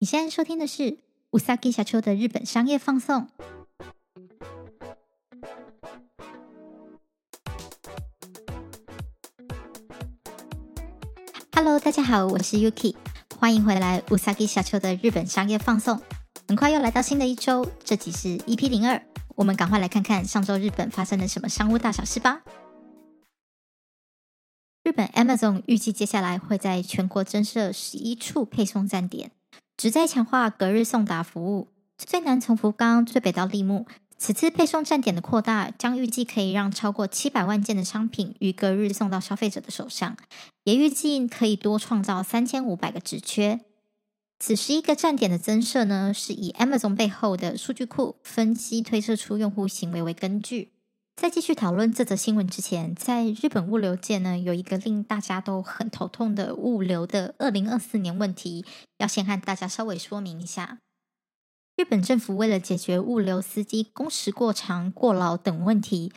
你现在收听的是うさぎ社长的日本商业放送。Hello，大家好，我是 Yuki，欢迎回来うさぎ社长的日本商业放送。很快又来到新的一周，这集是 EP 零二，我们赶快来看看上周日本发生了什么商务大小事吧。日本 Amazon 预计接下来会在全国增设十一处配送站点。 旨在强化隔日送达服务，最南从福冈最北到立木。此次配送站点的扩大，将预计可以让超过七百万件的商品于隔日送到消费者的手上，也预计可以多创造三千五百个职缺。此十一个站点的增设呢，是以 Amazon 背后的数据库分析推测出用户行为为根据。在继续讨论这则新闻之前，在日本物流界呢，有一个令大家都很头痛的物流的二零二四年问题，要先和大家稍微说明一下。日本政府为了解决物流司机工时过长、过劳等问题，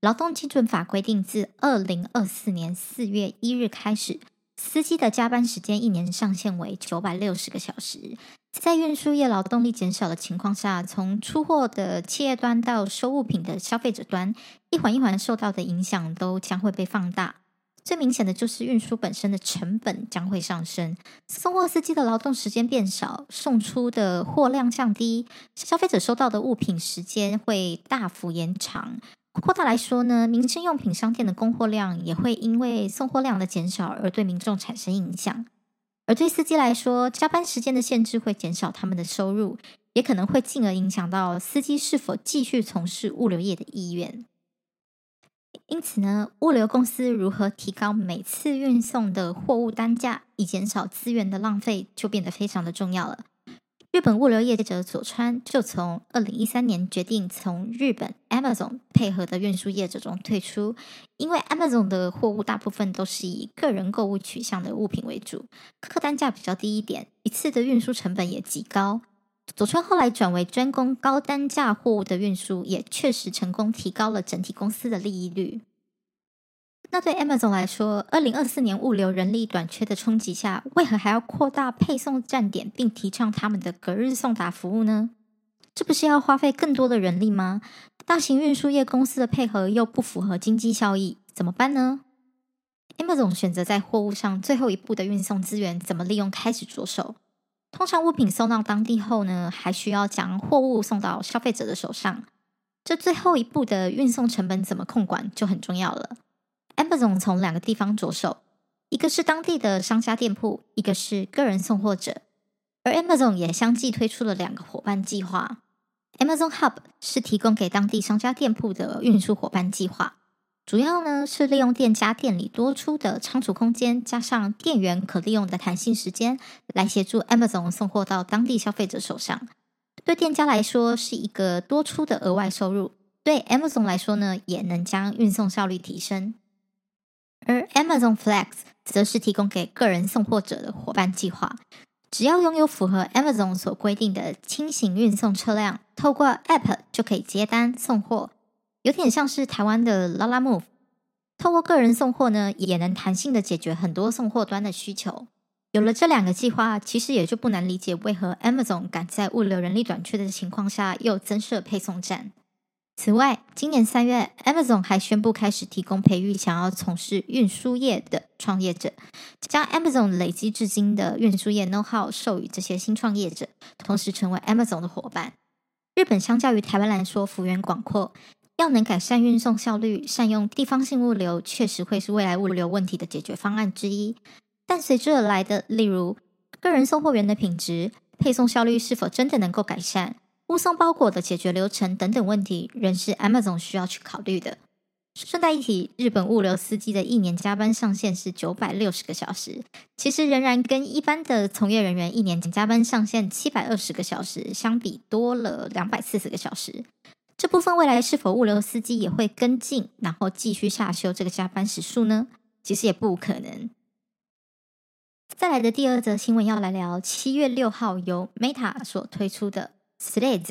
劳动基准法规定，自二零二四年四月一日开始，司机的加班时间一年上限为九百六十个小时。在运输业劳动力减少的情况下，从出货的企业端到收物品的消费者端，一环一环受到的影响都将会被放大。最明显的就是运输本身的成本将会上升，送货司机的劳动时间变少，送出的货量降低，消费者收到的物品时间会大幅延长。扩大来说呢，民生用品商店的供货量也会因为送货量的减少而对民众产生影响。而对司机来说，加班时间的限制会减少他们的收入，也可能会进而影响到司机是否继续从事物流业的意愿。因此呢，物流公司如何提高每次运送的货物单价，以减少资源的浪费，就变得非常的重要了。日本物流业者佐川就从二零一三年决定从日本 Amazon 配合的运输业者中退出，因为 Amazon 的货物大部分都是以个人购物取向的物品为主，客单价比较低一点，一次的运输成本也极高。佐川后来转为专攻高单价货物的运输，也确实成功提高了整体公司的利益率。那对 Amazon 来说，二零二四年物流人力短缺的冲击下，为何还要扩大配送站点，并提倡他们的隔日送达服务呢？这不是要花费更多的人力吗？大型运输业公司的配合又不符合经济效益，怎么办呢？Amazon 选择在货物上最后一步的运送资源怎么利用开始着手。通常物品送到当地后呢，还需要将货物送到消费者的手上，这最后一步的运送成本怎么控管就很重要了。Amazon 从两个地方着手，一个是当地的商家店铺，一个是个人送货者。而 Amazon 也相继推出了两个伙伴计划。Amazon Hub 是提供给当地商家店铺的运输伙伴计划，主要呢是利用店家店里多出的仓储空间，加上店员可利用的弹性时间，来协助 Amazon 送货到当地消费者手上。对店家来说是一个多出的额外收入，对 Amazon 来说呢，也能将运送效率提升。而 Amazon Flex 则是提供给个人送货者的伙伴计划，只要拥有符合 Amazon 所规定的轻型运送车辆，透过 App 就可以接单送货，有点像是台湾的 Lalamove。透过个人送货呢，也能弹性的解决很多送货端的需求。有了这两个计划，其实也就不难理解为何 Amazon 赶在物流人力短缺的情况下，又增设配送站。此外，今年三月，Amazon 还宣布开始提供培育想要从事运输业的创业者，将 Amazon 累积至今的运输业 know-how 授予这些新创业者，同时成为 Amazon 的伙伴。日本相较于台湾来说，幅员广阔，要能改善运送效率，善用地方性物流，确实会是未来物流问题的解决方案之一。但随之而来的，例如个人送货员的品质、配送效率是否真的能够改善？物送包裹的解决流程等等问题，仍是 Amazon 需要去考虑的。顺带一提，日本物流司机的一年加班上限是九百六十个小时，其实仍然跟一般的从业人员一年加班上限七百二十个小时相比，多了两百四十个小时。这部分未来是否物流司机也会跟进，然后继续下修这个加班时数呢？其实也不可能。再来的第二则新闻要来聊，七月六号由 Meta 所推出的。Threads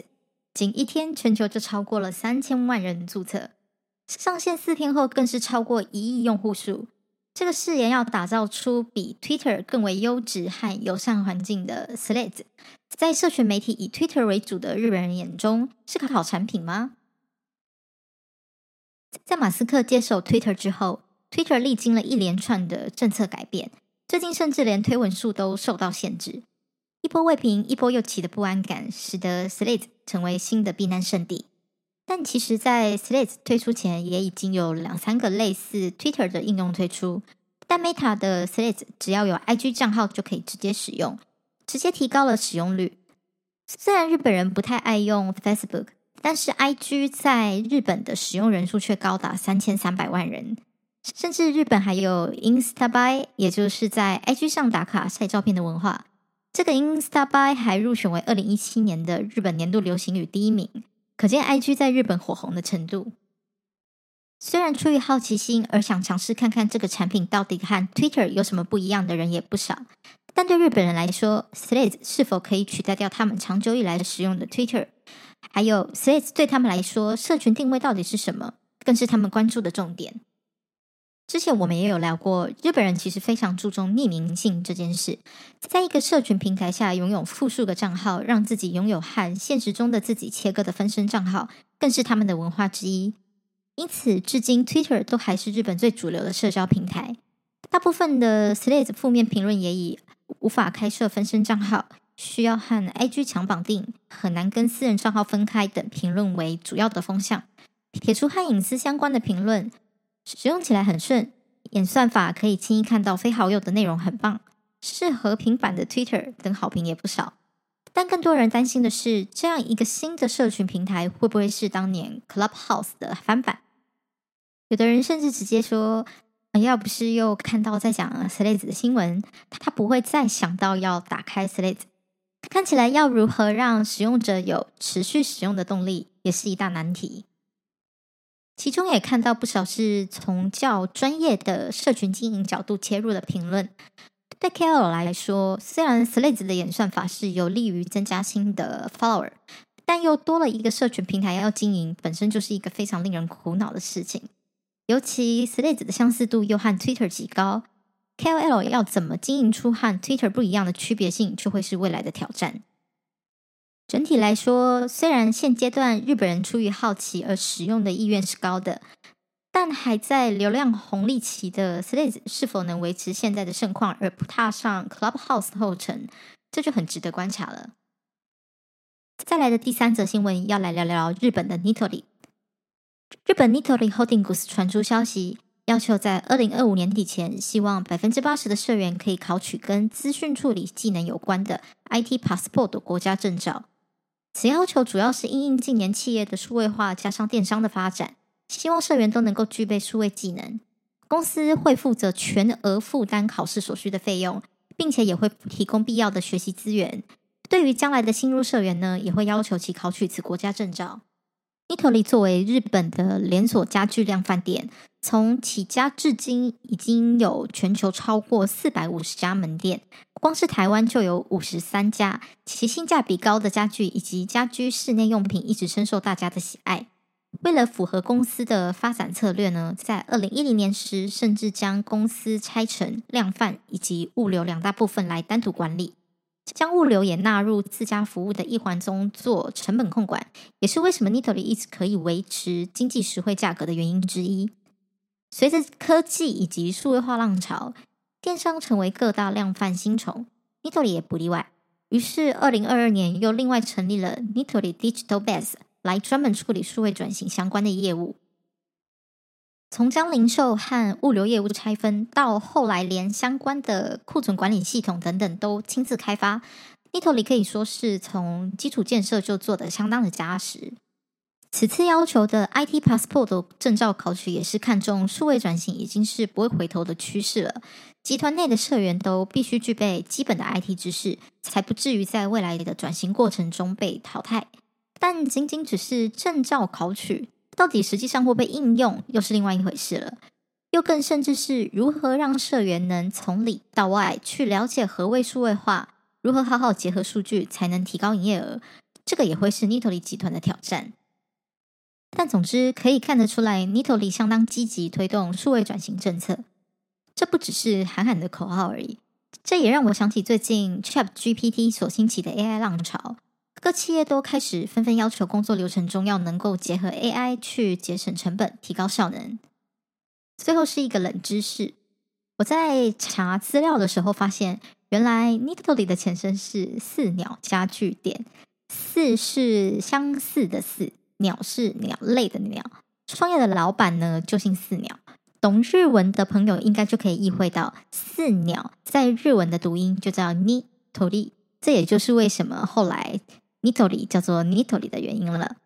仅一天，全球就超过了三千万人注册，上线四天后更是超过一亿用户数。这个誓言要打造出比 Twitter 更为优质和友善环境的 Threads，在社群媒体以 Twitter 为主的日本人眼中是个好产品吗？在马斯克接手 Twitter 之后，Twitter 历经了一连串的政策改变，最近甚至连推文数都受到限制。一波未平，一波又起的不安感，使得 Threads 成为新的避难圣地。但其实，在 Threads 推出前，也已经有两三个类似 Twitter 的应用推出。但 Meta 的 Threads 只要有 IG 账号就可以直接使用，直接提高了使用率。虽然日本人不太爱用 Facebook，但是 IG 在日本的使用人数却高达三千三百万人。甚至日本还有 Instabuy，也就是在 IG 上打卡晒照片的文化。这个 Instabuy 还入选为二零一七年的日本年度流行语第一名。可见 IG 在日本火红的程度。虽然出于好奇心而想尝试看看这个产品到底和 Twitter 有什么不一样的人也不少，但对日本人来说，Threads 是否可以取代掉他们长久以来使用的 Twitter，还有 Threads 对他们来说，社群定位到底是什么，更是他们关注的重点。之前我们也有聊过，日本人其实非常注重匿名性这件事，在一个社群平台下拥有复数个账号，让自己拥有和现实中的自己切割的分身账号，更是他们的文化之一。因此，至今 Twitter 都还是日本最主流的社交平台。大部分的 Slayz 负面评论也以无法开设分身账号、需要和 IG 强绑定、很难跟私人账号分开等评论为主要的风向。撇除和隐私相关的评论。使用起来很顺，演算法可以轻易看到非好友的内容，很棒。适合平板的 Twitter 等好评也不少。但更多人担心的是，这样一个新的社群平台会不会是当年 Clubhouse 的翻版？有的人甚至直接说，要不是又看到在讲 Threads 的新闻，他不会再想到要打开 Threads。看起来要如何让使用者有持续使用的动力，也是一大难题。其中也看到不少是从较专业的社群经营角度切入的评论。对 KOL 来说，虽然 Slade 的演算法是有利于增加新的 follower，但又多了一个社群平台要经营，本身就是一个非常令人苦恼的事情。尤其 Slade 的相似度又和 Twitter 极高，KOL 要怎么经营出和 Twitter 不一样的区别性，就会是未来的挑战。整体来说，虽然现阶段日本人出于好奇而使用的意愿是高的，但还在流量红利期的 Sales 是否能维持现在的盛况而不踏上 Clubhouse 的后尘，这就很值得观察了。再来的第三则新闻要来聊聊日本的 Nitori。日本 Nitori Holdings 传出消息，要求在二零二五年底前，希望百分之八十的社员可以考取跟资讯处理技能有关的 IT Passport 的国家证照。此要求主要是因应近年企业的数位化加上电商的发展，希望社员都能够具备数位技能。公司会负责全额负担考试所需的费用，并且也会提供必要的学习资源。对于将来的新入社员呢，也会要求其考取此国家证照。Nitori 作为日本的连锁家具量贩店，从起家至今已经有全球超过四百五十家门店。光是台湾就有五十三家，其性价比高的家具以及家居室内用品一直深受大家的喜爱。为了符合公司的发展策略呢，在二零一零年时，甚至将公司拆成量贩以及物流两大部分来单独管理，将物流也纳入自家服务的一环中做成本控管，也是为什么 Nitori 一直可以维持经济实惠价格的原因之一。随着科技以及数位化浪潮。电商成为各大量贩新宠，Nitori 也不例外。于是，二零二二年又另外成立了 Nitori Digital Base，来专门处理数位转型相关的业务。从将零售和物流业务拆分，到后来连相关的库存管理系统等等都亲自开发，Nitori 可以说是从基础建设就做得相当的扎实。此次要求的 IT Passport 证照考取，也是看重数位转型已经是不会回头的趋势了。集团内的社员都必须具备基本的 IT 知识，才不至于在未来的转型过程中被淘汰。但仅仅只是证照考取，到底实际上会被应用，又是另外一回事了。又更甚至是如何让社员能从里到外去了解何谓数位化，如何好好结合数据，才能提高营业额，这个也会是 Nitori 集团的挑战。但总之可以看得出来，Nitori 相当积极推动数位转型政策。这不只是喊喊的口号而已，这也让我想起最近 ChatGPT 所兴起的 AI 浪潮，各企业都开始纷纷要求工作流程中要能够结合 AI 去节省成本、提高效能。最后是一个冷知识，我在查资料的时候发现，原来 Nitori 的前身是四鸟家具店，四是相似的四，鸟是鸟类的鸟，创业的老板呢就姓四鸟。懂日文的朋友应该就可以意会到，四鸟在日文的读音就叫 Nitori，这也就是为什么后来 Nitori 叫做 Nitori 的原因了。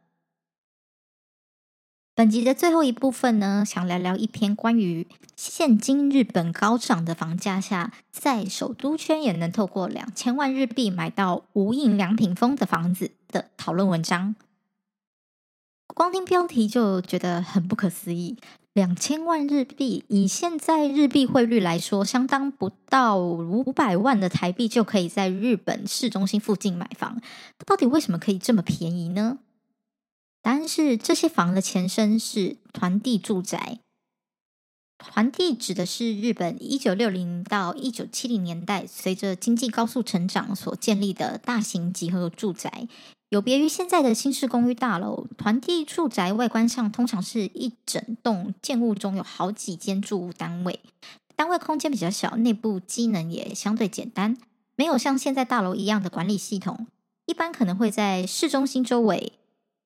本集的最后一部分呢，想聊聊一篇关于现今日本高涨的房价下，在首都圈也能透过两千万日币买到无印良品风的房子的讨论文章。光听标题就觉得很不可思议。两千万日币，以现在日币汇率来说，相当不到五百万的台币就可以在日本市中心附近买房。到底为什么可以这么便宜呢？答案是，这些房的前身是团地住宅。团地指的是日本一九六零到一九七零年代随着经济高速成长所建立的大型集合住宅。有别于现在的新式公寓大楼，团地住宅外观上通常是一整栋建物中有好几间住屋单位，单位空间比较小，内部机能也相对简单，没有像现在大楼一样的管理系统，一般可能会在市中心周围。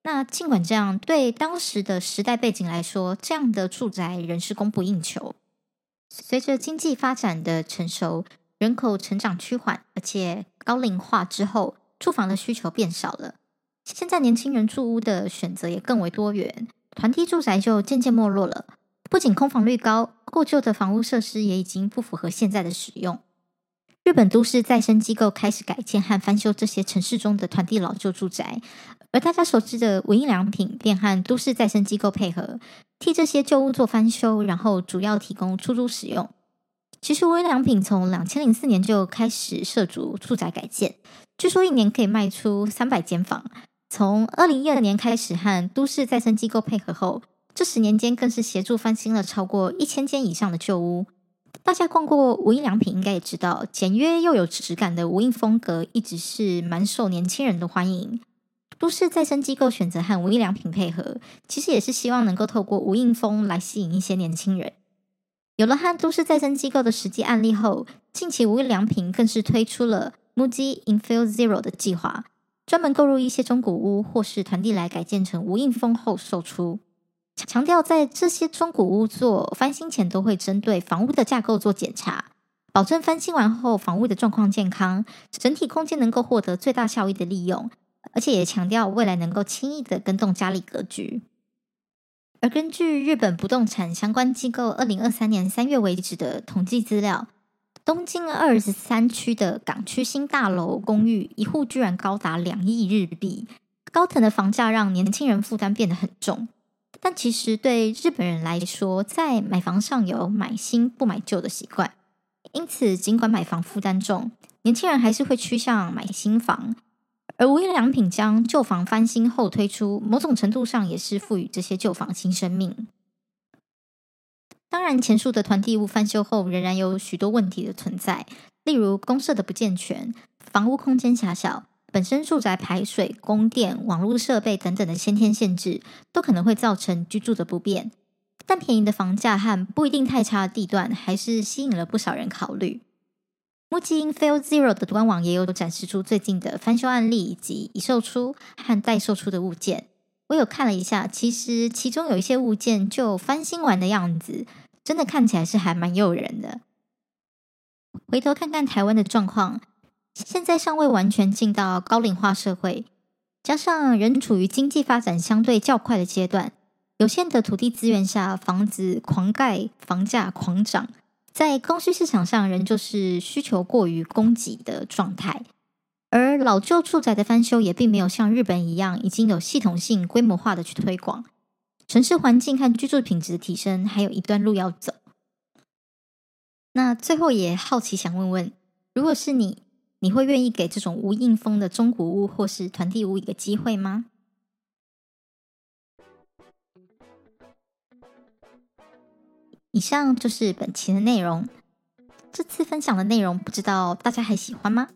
那尽管这样，对当时的时代背景来说，这样的住宅仍是供不应求。随着经济发展的成熟，人口成长趋缓，而且高龄化之后。住房的需求变少了，现在年轻人住屋的选择也更为多元，团体住宅就渐渐没落了。不仅空房率高，过旧的房屋设施也已经不符合现在的使用。日本都市再生机构开始改建和翻修这些城市中的团体老旧住宅，而大家熟知的无印良品便和都市再生机构配合，替这些旧屋做翻修，然后主要提供出租使用。其实无印良品从两千零四年就开始涉足住宅改建。据说一年可以卖出三百间房。从二零一二年开始和都市再生机构配合后，这十年间更是协助翻新了超过一千间以上的旧屋。大家逛过无印良品，应该也知道，简约又有质感的无印风格一直是蛮受年轻人的欢迎。都市再生机构选择和无印良品配合，其实也是希望能够透过无印风来吸引一些年轻人。有了和都市再生机构的实际案例后，近期无印良品更是推出了。MUJI Infill Zero 的计划，专门购入一些中古屋或是团地来改建成无印风后售出，强调在这些中古屋做翻新前都会针对房屋的架构做检查，保证翻新完后房屋的状况健康，整体空间能够获得最大效益的利用，而且也强调未来能够轻易的更动家里格局。而根据日本不动产相关机构二零二三年三月为止的统计资料。东京二十三区的港区新大楼公寓一户居然高达两亿日币，高腾的房价让年轻人负担变得很重。但其实对日本人来说，在买房上有买新不买旧的习惯，因此尽管买房负担重，年轻人还是会趋向买新房。而无印良品将旧房翻新后推出，某种程度上也是赋予这些旧房新生命。当然，前述的团体屋翻修后，仍然有许多问题的存在，例如公社的不健全、房屋空间狭小、本身住宅排水、供电、网络设备等等的先天限制，都可能会造成居住的不便。但便宜的房价和不一定太差的地段，还是吸引了不少人考虑。MUJI Infill Zero 的官网也有展示出最近的翻修案例以及已售出和待售出的物件。我有看了一下，其实其中有一些物件就翻新完的样子。真的看起来是还蛮诱人的。回头看看台湾的状况，现在尚未完全进到高龄化社会，加上仍处于经济发展相对较快的阶段，有限的土地资源下，房子狂盖，房价狂涨，在供需市场上仍旧是需求过于供给的状态。而老旧住宅的翻修也并没有像日本一样，已经有系统性、规模化的去推广。城市环境和居住品质的提升还有一段路要走。那最后也好奇想问问，如果是你，你会愿意给这种无印风的中古屋或是团地屋一个机会吗？以上就是本期的内容。这次分享的内容，不知道大家还喜欢吗？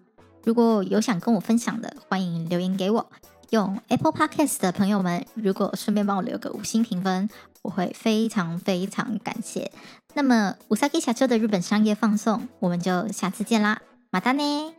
如果有想跟我分享的，欢迎留言给我。用 Apple Podcast 的朋友们，如果顺便帮我留个五星评分，我会非常非常感谢。那么，うさぎ社长的日本商业放送，我们就下次见啦，またね。